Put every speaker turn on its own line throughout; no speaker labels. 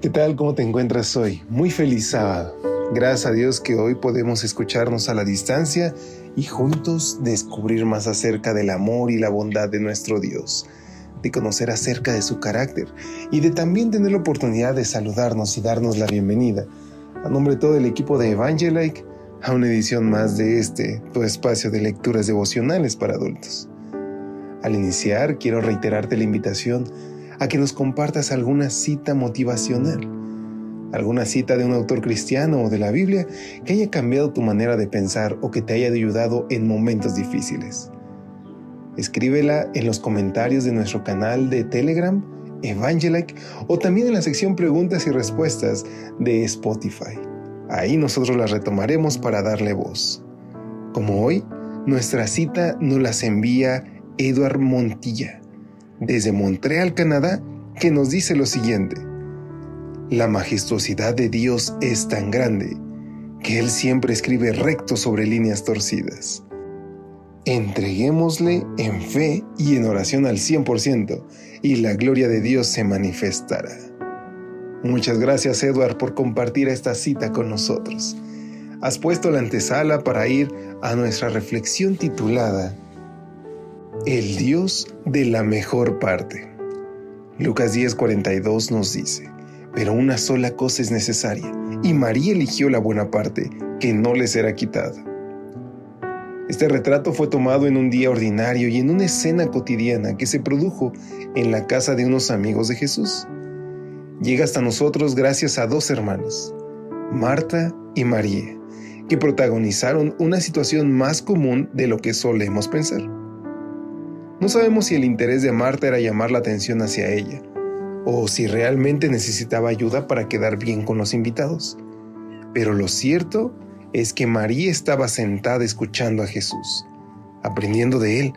¿Qué tal? ¿Cómo te encuentras hoy? Muy feliz sábado. Gracias a Dios que hoy podemos escucharnos a la distancia y juntos descubrir más acerca del amor y la bondad de nuestro Dios, de conocer acerca de su carácter y de también tener la oportunidad de saludarnos y darnos la bienvenida. A nombre de todo el equipo de Evangelike, a una edición más de este, tu espacio de lecturas devocionales para adultos. Al iniciar, quiero reiterarte la invitación a que nos compartas alguna cita motivacional, alguna cita de un autor cristiano o de la Biblia que haya cambiado tu manera de pensar o que te haya ayudado en momentos difíciles. Escríbela en los comentarios de nuestro canal de Telegram, Evangelic, o también en la sección preguntas y respuestas de Spotify. Ahí nosotros las retomaremos para darle voz. Como hoy, nuestra cita nos las envía Eduard Montilla desde Montreal, Canadá, que nos dice lo siguiente. La majestuosidad de Dios es tan grande que Él siempre escribe recto sobre líneas torcidas. Entreguémosle en fe y en oración al 100% y la gloria de Dios se manifestará. Muchas gracias Edward por compartir esta cita con nosotros. Has puesto la antesala para ir a nuestra reflexión titulada el Dios de la mejor parte. Lucas 10:42 nos dice, pero una sola cosa es necesaria, y María eligió la buena parte, que no le será quitada. Este retrato fue tomado en un día ordinario y en una escena cotidiana que se produjo en la casa de unos amigos de Jesús. Llega hasta nosotros gracias a dos hermanas, Marta y María, que protagonizaron una situación más común de lo que solemos pensar. No sabemos si el interés de Marta era llamar la atención hacia ella, o si realmente necesitaba ayuda para quedar bien con los invitados. Pero lo cierto es que María estaba sentada escuchando a Jesús, aprendiendo de él,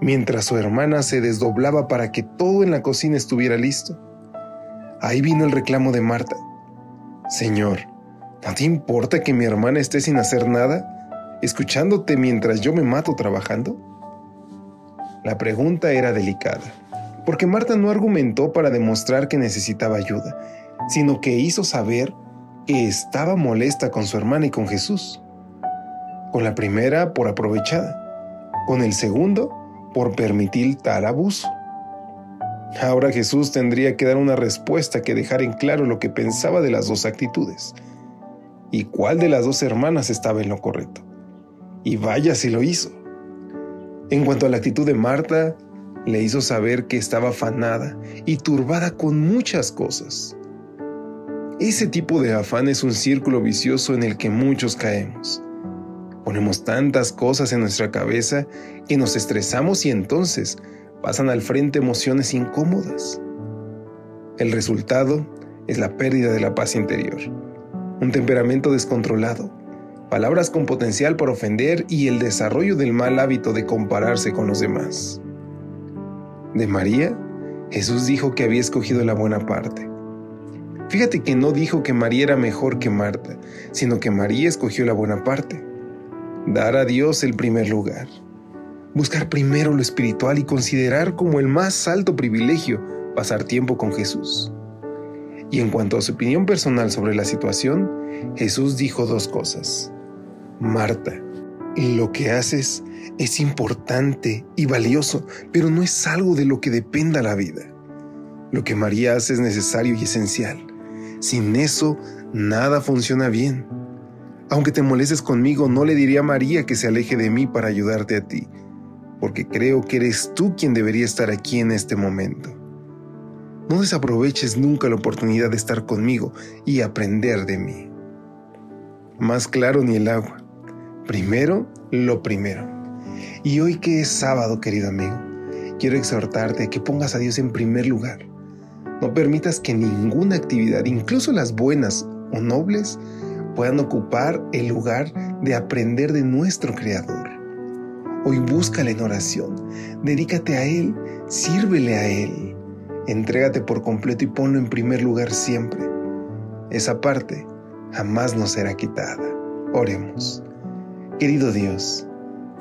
mientras su hermana se desdoblaba para que todo en la cocina estuviera listo. Ahí vino el reclamo de Marta. Señor, ¿no te importa que mi hermana esté sin hacer nada, escuchándote mientras yo me mato trabajando? La pregunta era delicada, porque Marta no argumentó para demostrar que necesitaba ayuda, sino que hizo saber que estaba molesta con su hermana y con Jesús. Con la primera por aprovechada, con el segundo por permitir tal abuso. Ahora Jesús tendría que dar una respuesta que dejara en claro lo que pensaba de las dos actitudes y cuál de las dos hermanas estaba en lo correcto. Y vaya si lo hizo. En cuanto a la actitud de Marta, le hizo saber que estaba afanada y turbada con muchas cosas. Ese tipo de afán es un círculo vicioso en el que muchos caemos. Ponemos tantas cosas en nuestra cabeza que nos estresamos y entonces pasan al frente emociones incómodas. El resultado es la pérdida de la paz interior, un temperamento descontrolado, palabras con potencial para ofender y el desarrollo del mal hábito de compararse con los demás. De María, Jesús dijo que había escogido la buena parte. Fíjate que no dijo que María era mejor que Marta, sino que María escogió la buena parte. Dar a Dios el primer lugar. Buscar primero lo espiritual y considerar como el más alto privilegio pasar tiempo con Jesús. Y en cuanto a su opinión personal sobre la situación, Jesús dijo dos cosas. Marta, lo que haces es importante y valioso, pero no es algo de lo que dependa la vida. Lo que María hace es necesario y esencial. Sin eso, nada funciona bien. Aunque te molestes conmigo, no le diría a María que se aleje de mí para ayudarte a ti, porque creo que eres tú quien debería estar aquí en este momento. No desaproveches nunca la oportunidad de estar conmigo y aprender de mí. Más claro ni el agua. Primero, lo primero. Y hoy que es sábado, querido amigo, quiero exhortarte a que pongas a Dios en primer lugar. No permitas que ninguna actividad, incluso las buenas o nobles, puedan ocupar el lugar de aprender de nuestro Creador. Hoy búscale en oración, dedícate a Él, sírvele a Él, entrégate por completo y ponlo en primer lugar siempre. Esa parte jamás nos será quitada. Oremos. Querido Dios,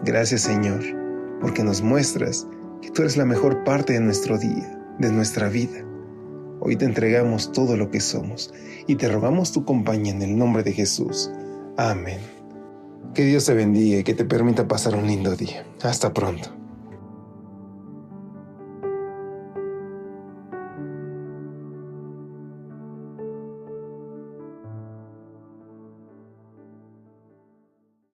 gracias Señor, porque nos muestras que tú eres la mejor parte de nuestro día, de nuestra vida. Hoy te entregamos todo lo que somos y te rogamos tu compañía en el nombre de Jesús. Amén. Que Dios te bendiga y que te permita pasar un lindo día. Hasta pronto.